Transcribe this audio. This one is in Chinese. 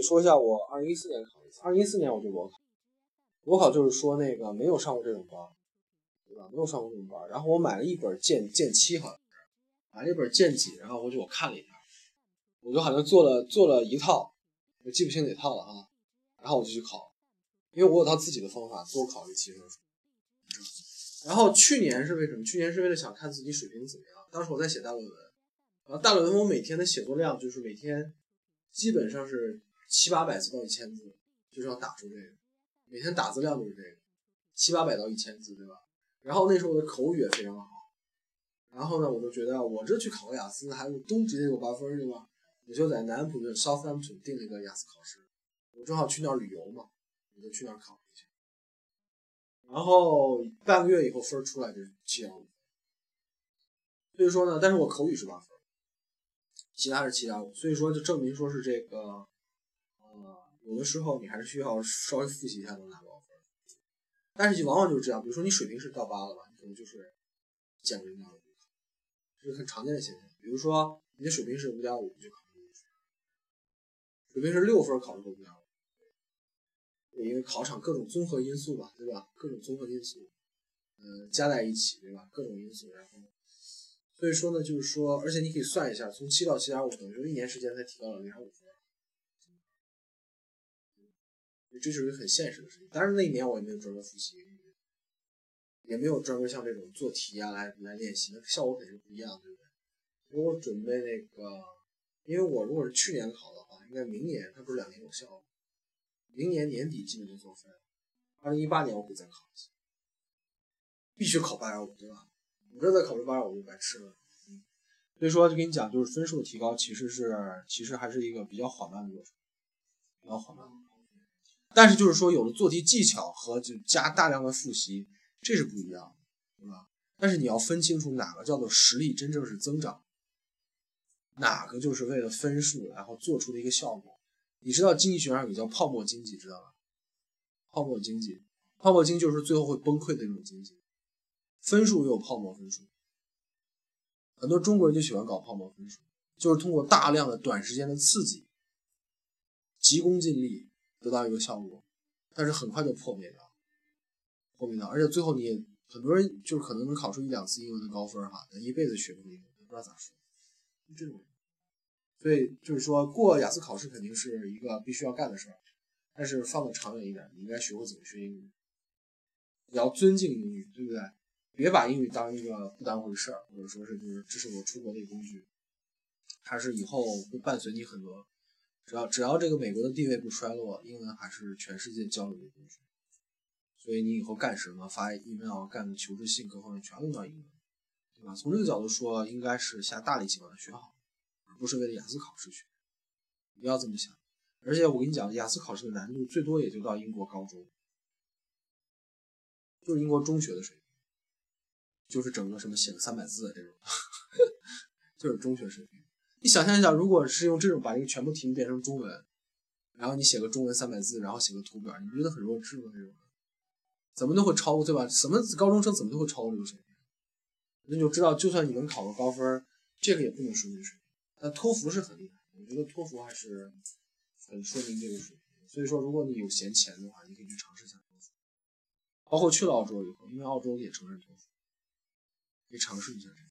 你说一下我二零一四年考的一次，二零一四年我就裸考，裸考就是说那个没有上过这种班，对吧？没有上过这种班，然后我买了一本剑剑七，好像是买了一本剑几，然后我就我看了一下，我就好像做了做了一套，我记不清哪套了哈，然后我就去考，因为我有套自己的方法多考这七分数。然后去年是为什么？去年是为了想看自己水平怎么样。当时我在写大论文，然后大论文我每天的写作量就是每天基本上是七八百字到一千字，就是要打出这个，每天打字量都是这个，七八百到一千字，对吧？然后那时候我的口语也非常好，然后呢，我就觉得我这去考个雅思还是东直接有八分，对吧？我就在南普的 Southampton 订了一个雅思考试，我正好去那儿旅游嘛，我就去那儿考。然后半个月以后分出来就是七点五，所以说呢，但是我口语是八分，其他是七点五，所以说就证明说是这个，啊有的时候你还是需要稍微复习一下能拿高分，但是就往往就是这样，比如说你水平是到八了吧，你可能就是减零点五，这是很常见的现象。比如说你的水平是五点五，就考五分；水平是六分，考个五点五。因为考场各种综合因素吧，对吧？各种综合因素，嗯，加在一起，对吧？各种因素，然后，所以说呢，就是说，而且你可以算一下，从七到七点五，等于说一年时间才提高了零点五分，这就是一个很现实的事情。当然那一年我也没有专门复习，也没有专门像这种做题啊来来练习，那效果肯定不一样，对不对？如果准备那个，因为我如果是去年考的话，应该明年它不是两年有效吗。明年年底基本就作废了。二零一八年我可以再考一次，必须考八点五，对吧？我这再考个八点五就白吃了。所以说就跟你讲，就是分数提高其实是其实还是一个比较缓慢的过程，比较缓慢。但是就是说有了做题技巧和就加大量的复习，这是不一样的，对吧？但是你要分清楚哪个叫做实力真正是增长，哪个就是为了分数然后做出的一个效果。你知道经济学上有叫泡沫经济，知道吧？泡沫经济，泡沫经济就是最后会崩溃的那种经济。分数也有泡沫分数，很多中国人就喜欢搞泡沫分数，就是通过大量的短时间的刺激，急功近利得到一个效果，但是很快就破灭掉，破灭掉，而且最后你很多人就可能能考出一两次英文的高分哈，但一辈子学不会英文，不知道咋说，这种。所以就是说过雅思考试肯定是一个必须要干的事儿，但是放的长远一点，你应该学会怎么学英语，你要尊敬英语，对不对？别把英语当一个不当回事儿，或者说是就是这是我出国的一个工具，它是以后会伴随你很多，只要只要这个美国的地位不衰落，英文还是全世界交流的工具。所以你以后干什么，发 email、干求职信各方面全用到英文，对吧？从这个角度说，应该是下大力气把它学好。不是为了雅思考试去，不要这么想。而且我跟你讲，雅思考试的难度最多也就到英国高中，就是英国中学的水平，就是整个什么写个三百字的这种，就是中学水平。你想象一下，如果是用这种把这个全部题目变成中文，然后你写个中文三百字，然后写个图表，你觉得很弱智吗？这种怎么都会超过，对吧？什么高中生怎么都会超过这个水平？那就知道，就算你能考个高分，这个也不能说明水平。那托福是很厉害，我觉得托福还是很说明这个水平。所以说，如果你有闲钱的话，你可以去尝试一下托福。包括去了澳洲以后，因为澳洲也承认托福，可以尝试一下这个。